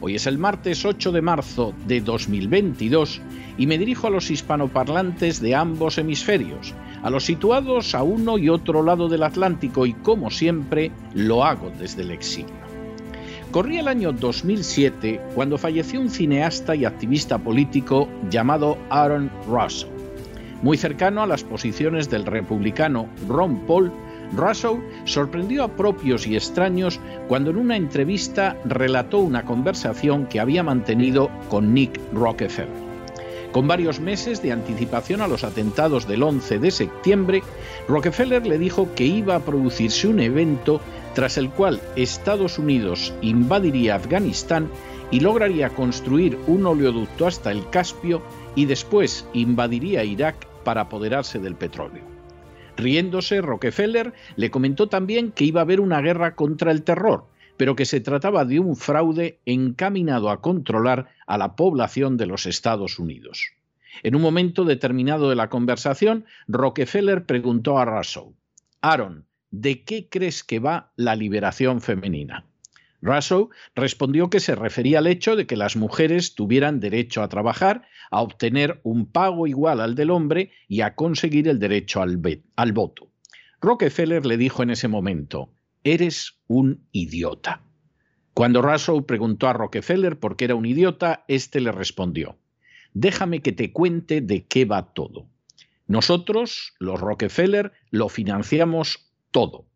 hoy es el martes 8 de marzo de 2022 y me dirijo a los hispanoparlantes de ambos hemisferios a los situados a uno y otro lado del Atlántico y como siempre lo hago desde el exilio. Corría el año 2007 cuando falleció un cineasta y activista político llamado Aaron Russell. Muy cercano a las posiciones del republicano Ron Paul, Russell sorprendió a propios y extraños cuando en una entrevista relató una conversación que había mantenido con Nick Rockefeller. Con varios meses de anticipación a los atentados del 11 de septiembre, Rockefeller le dijo que iba a producirse un evento tras el cual Estados Unidos invadiría Afganistán y lograría construir un oleoducto hasta el Caspio y después invadiría Irak para apoderarse del petróleo. Riéndose, Rockefeller le comentó también que iba a haber una guerra contra el terror, pero que se trataba de un fraude encaminado a controlar a la población de los Estados Unidos. En un momento determinado de la conversación, Rockefeller preguntó a Russell, Aaron, ¿de qué crees que va la liberación femenina? Russell respondió que se refería al hecho de que las mujeres tuvieran derecho a trabajar, a obtener un pago igual al del hombre y a conseguir el derecho al, voto. Rockefeller le dijo en ese momento, eres un idiota. Cuando Russell preguntó a Rockefeller por qué era un idiota, éste le respondió, déjame que te cuente de qué va todo. Nosotros, los Rockefeller, lo financiamos todo.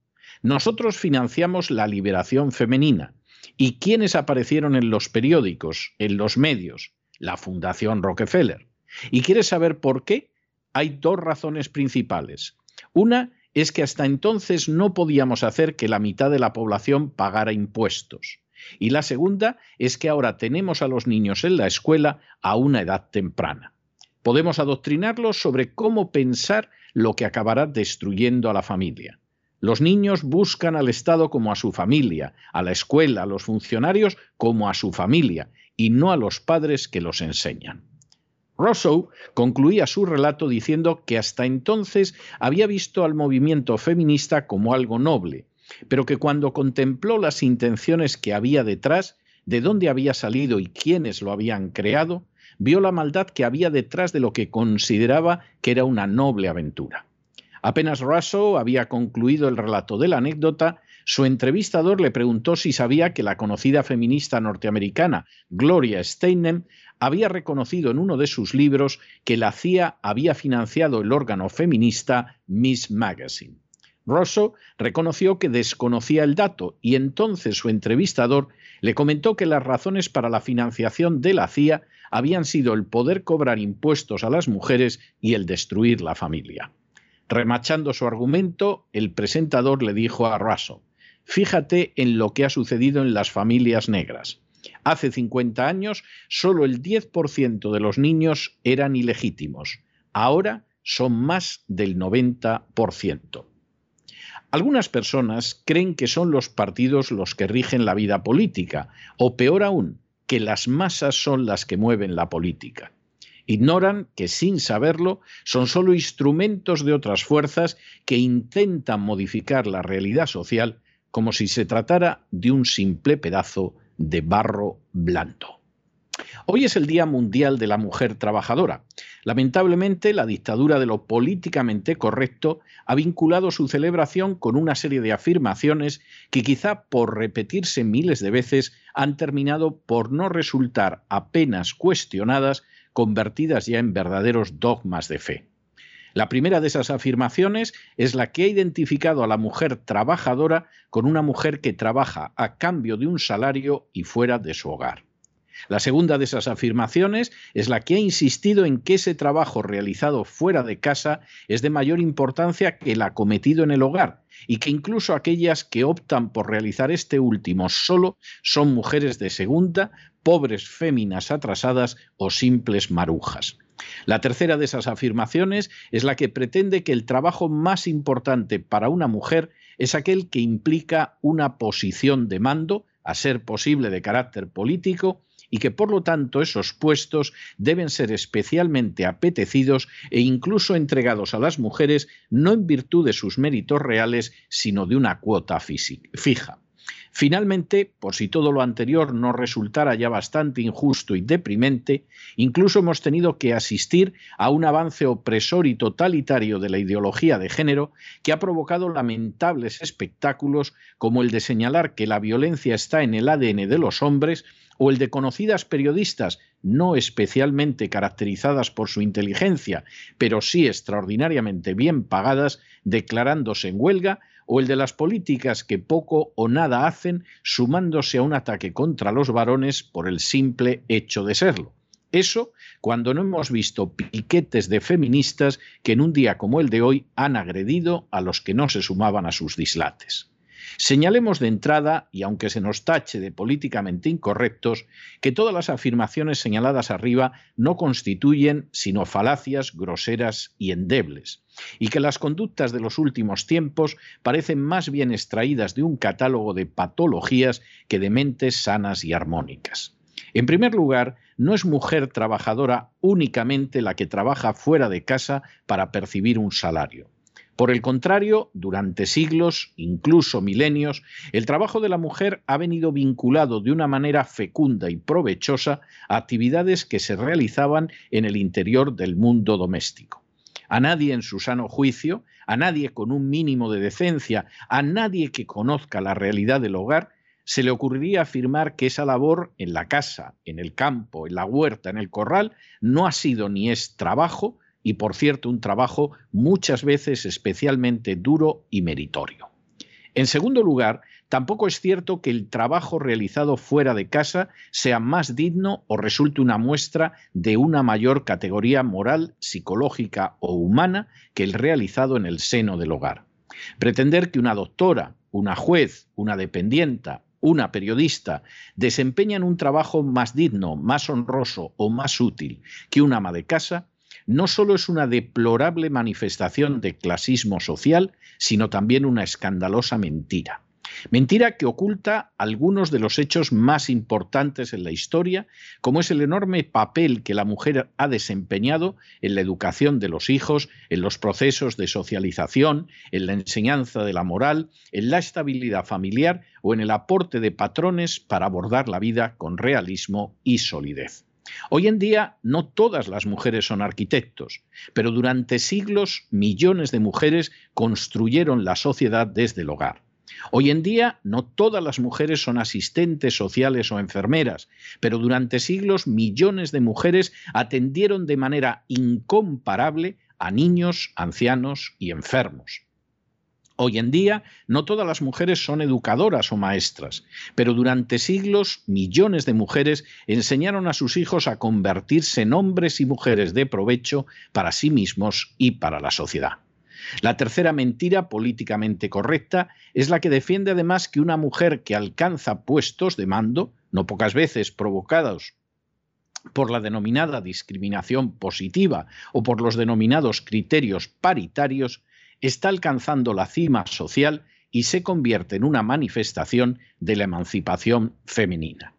Nosotros financiamos la liberación femenina. ¿Y quiénes aparecieron en los periódicos, en los medios? La Fundación Rockefeller. ¿Y quieres saber por qué? Hay dos razones principales. Una es que hasta entonces no podíamos hacer que la mitad de la población pagara impuestos. Y la segunda es que ahora tenemos a los niños en la escuela a una edad temprana. Podemos adoctrinarlos sobre cómo pensar lo que acabará destruyendo a la familia. Los niños buscan al Estado como a su familia, a la escuela, a los funcionarios como a su familia, y no a los padres que los enseñan. Rousseau concluía su relato diciendo que hasta entonces había visto al movimiento feminista como algo noble, pero que cuando contempló las intenciones que había detrás, de dónde había salido y quiénes lo habían creado, vio la maldad que había detrás de lo que consideraba que era una noble aventura. Apenas Rousseau había concluido el relato de la anécdota, su entrevistador le preguntó si sabía que la conocida feminista norteamericana Gloria Steinem había reconocido en uno de sus libros que la CIA había financiado el órgano feminista Miss Magazine. Rosso reconoció que desconocía el dato y entonces su entrevistador le comentó que las razones para la financiación de la CIA habían sido el poder cobrar impuestos a las mujeres y el destruir la familia. Remachando su argumento, el presentador le dijo a Rosso, fíjate en lo que ha sucedido en las familias negras. Hace 50 años, solo el 10% de los niños eran ilegítimos. Ahora son más del 90%. Algunas personas creen que son los partidos los que rigen la vida política, o peor aún, que las masas son las que mueven la política. Ignoran que sin saberlo son solo instrumentos de otras fuerzas que intentan modificar la realidad social como si se tratara de un simple pedazo de barro blando. Hoy es el Día Mundial de la Mujer Trabajadora. Lamentablemente, la dictadura de lo políticamente correcto ha vinculado su celebración con una serie de afirmaciones que quizá por repetirse miles de veces han terminado por no resultar apenas cuestionadas, convertidas ya en verdaderos dogmas de fe. La primera de esas afirmaciones es la que ha identificado a la mujer trabajadora con una mujer que trabaja a cambio de un salario y fuera de su hogar. La segunda de esas afirmaciones es la que ha insistido en que ese trabajo realizado fuera de casa es de mayor importancia que el acometido en el hogar y que incluso aquellas que optan por realizar este último solo son mujeres de segunda, pobres féminas atrasadas o simples marujas. La tercera de esas afirmaciones es la que pretende que el trabajo más importante para una mujer es aquel que implica una posición de mando, a ser posible de carácter político, y que por lo tanto esos puestos deben ser especialmente apetecidos e incluso entregados a las mujeres no en virtud de sus méritos reales, sino de una cuota fija. Finalmente, por si todo lo anterior no resultara ya bastante injusto y deprimente, incluso hemos tenido que asistir a un avance opresor y totalitario de la ideología de género que ha provocado lamentables espectáculos como el de señalar que la violencia está en el ADN de los hombres o el de conocidas periodistas no especialmente caracterizadas por su inteligencia, pero sí extraordinariamente bien pagadas, declarándose en huelga, o el de las políticas que poco o nada hacen sumándose a un ataque contra los varones por el simple hecho de serlo. Eso cuando no hemos visto piquetes de feministas que en un día como el de hoy han agredido a los que no se sumaban a sus dislates. Señalemos de entrada, y aunque se nos tache de políticamente incorrectos, que todas las afirmaciones señaladas arriba no constituyen sino falacias groseras y endebles, y que las conductas de los últimos tiempos parecen más bien extraídas de un catálogo de patologías que de mentes sanas y armónicas. En primer lugar, no es mujer trabajadora únicamente la que trabaja fuera de casa para percibir un salario. Por el contrario, durante siglos, incluso milenios, el trabajo de la mujer ha venido vinculado de una manera fecunda y provechosa a actividades que se realizaban en el interior del mundo doméstico. A nadie en su sano juicio, a nadie con un mínimo de decencia, a nadie que conozca la realidad del hogar, se le ocurriría afirmar que esa labor en la casa, en el campo, en la huerta, en el corral, no ha sido ni es trabajo, y por cierto un trabajo muchas veces especialmente duro y meritorio. En segundo lugar, tampoco es cierto que el trabajo realizado fuera de casa sea más digno o resulte una muestra de una mayor categoría moral, psicológica o humana que el realizado en el seno del hogar. Pretender que una doctora, una juez, una dependienta, una periodista desempeñan un trabajo más digno, más honroso o más útil que un ama de casa no solo es una deplorable manifestación de clasismo social, sino también una escandalosa mentira. Mentira que oculta algunos de los hechos más importantes en la historia, como es el enorme papel que la mujer ha desempeñado en la educación de los hijos, en los procesos de socialización, en la enseñanza de la moral, en la estabilidad familiar o en el aporte de patrones para abordar la vida con realismo y solidez. Hoy en día no todas las mujeres son arquitectos, pero durante siglos millones de mujeres construyeron la sociedad desde el hogar. Hoy en día no todas las mujeres son asistentes sociales o enfermeras, pero durante siglos millones de mujeres atendieron de manera incomparable a niños, ancianos y enfermos. Hoy en día no todas las mujeres son educadoras o maestras, pero durante siglos millones de mujeres enseñaron a sus hijos a convertirse en hombres y mujeres de provecho para sí mismos y para la sociedad. La tercera mentira políticamente correcta es la que defiende además que una mujer que alcanza puestos de mando, no pocas veces provocados por la denominada discriminación positiva o por los denominados criterios paritarios, está alcanzando la cima social y se convierte en una manifestación de la emancipación femenina.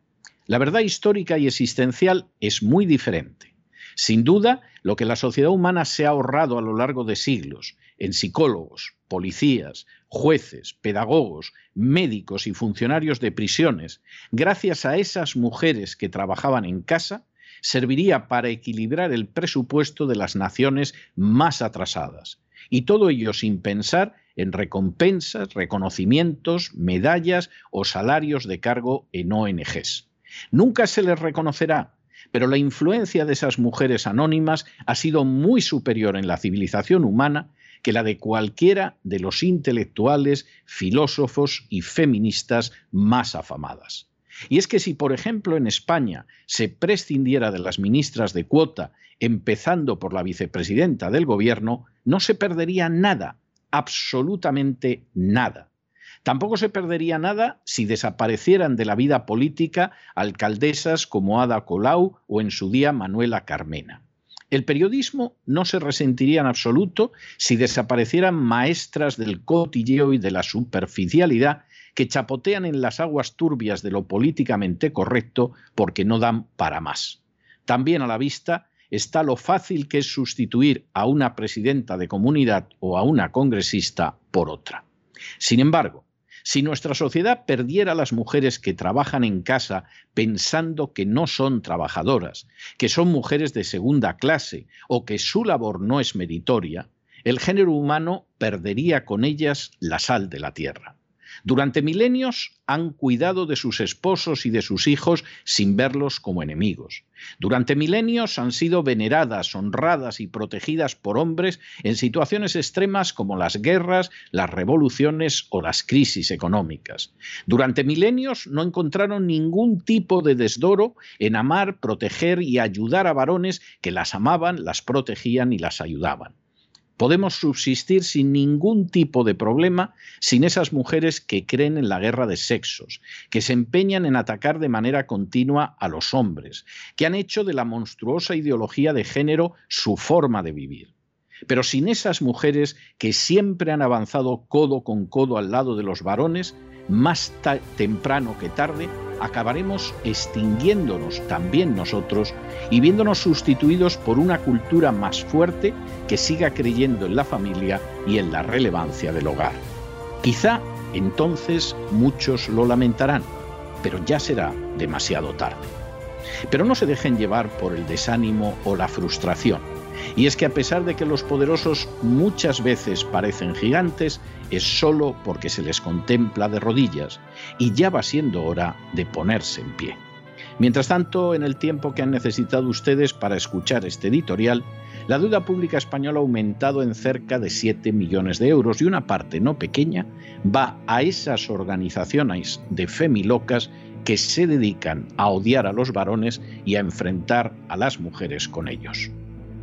La verdad histórica y existencial es muy diferente. Sin duda, lo que la sociedad humana se ha ahorrado a lo largo de siglos en psicólogos, policías, jueces, pedagogos, médicos y funcionarios de prisiones, gracias a esas mujeres que trabajaban en casa, serviría para equilibrar el presupuesto de las naciones más atrasadas. Y todo ello sin pensar en recompensas, reconocimientos, medallas o salarios de cargo en ONGs. Nunca se les reconocerá, pero la influencia de esas mujeres anónimas ha sido muy superior en la civilización humana que la de cualquiera de los intelectuales, filósofos y feministas más afamadas. Y es que si, por ejemplo, en España se prescindiera de las ministras de cuota, empezando por la vicepresidenta del gobierno, no se perdería nada, absolutamente nada. Tampoco se perdería nada si desaparecieran de la vida política alcaldesas como Ada Colau o en su día Manuela Carmena. El periodismo no se resentiría en absoluto si desaparecieran maestras del cotilleo y de la superficialidad que chapotean en las aguas turbias de lo políticamente correcto porque no dan para más. También a la vista está lo fácil que es sustituir a una presidenta de comunidad o a una congresista por otra. Sin embargo, si nuestra sociedad perdiera a las mujeres que trabajan en casa pensando que no son trabajadoras, que son mujeres de segunda clase o que su labor no es meritoria, el género humano perdería con ellas la sal de la tierra. Durante milenios han cuidado de sus esposos y de sus hijos sin verlos como enemigos. Durante milenios han sido veneradas, honradas y protegidas por hombres en situaciones extremas como las guerras, las revoluciones o las crisis económicas. Durante milenios no encontraron ningún tipo de desdoro en amar, proteger y ayudar a varones que las amaban, las protegían y las ayudaban. Podemos subsistir sin ningún tipo de problema sin esas mujeres que creen en la guerra de sexos, que se empeñan en atacar de manera continua a los hombres, que han hecho de la monstruosa ideología de género su forma de vivir. Pero sin esas mujeres que siempre han avanzado codo con codo al lado de los varones, más temprano que tarde acabaremos extinguiéndonos también nosotros y viéndonos sustituidos por una cultura más fuerte que siga creyendo en la familia y en la relevancia del hogar. Quizá entonces muchos lo lamentarán, pero ya será demasiado tarde. Pero no se dejen llevar por el desánimo o la frustración. Y es que a pesar de que los poderosos muchas veces parecen gigantes, es solo porque se les contempla de rodillas y ya va siendo hora de ponerse en pie. Mientras tanto, en el tiempo que han necesitado ustedes para escuchar este editorial, la deuda pública española ha aumentado en cerca de 7 millones de euros y una parte no pequeña va a esas organizaciones de femilocas que se dedican a odiar a los varones y a enfrentar a las mujeres con ellos.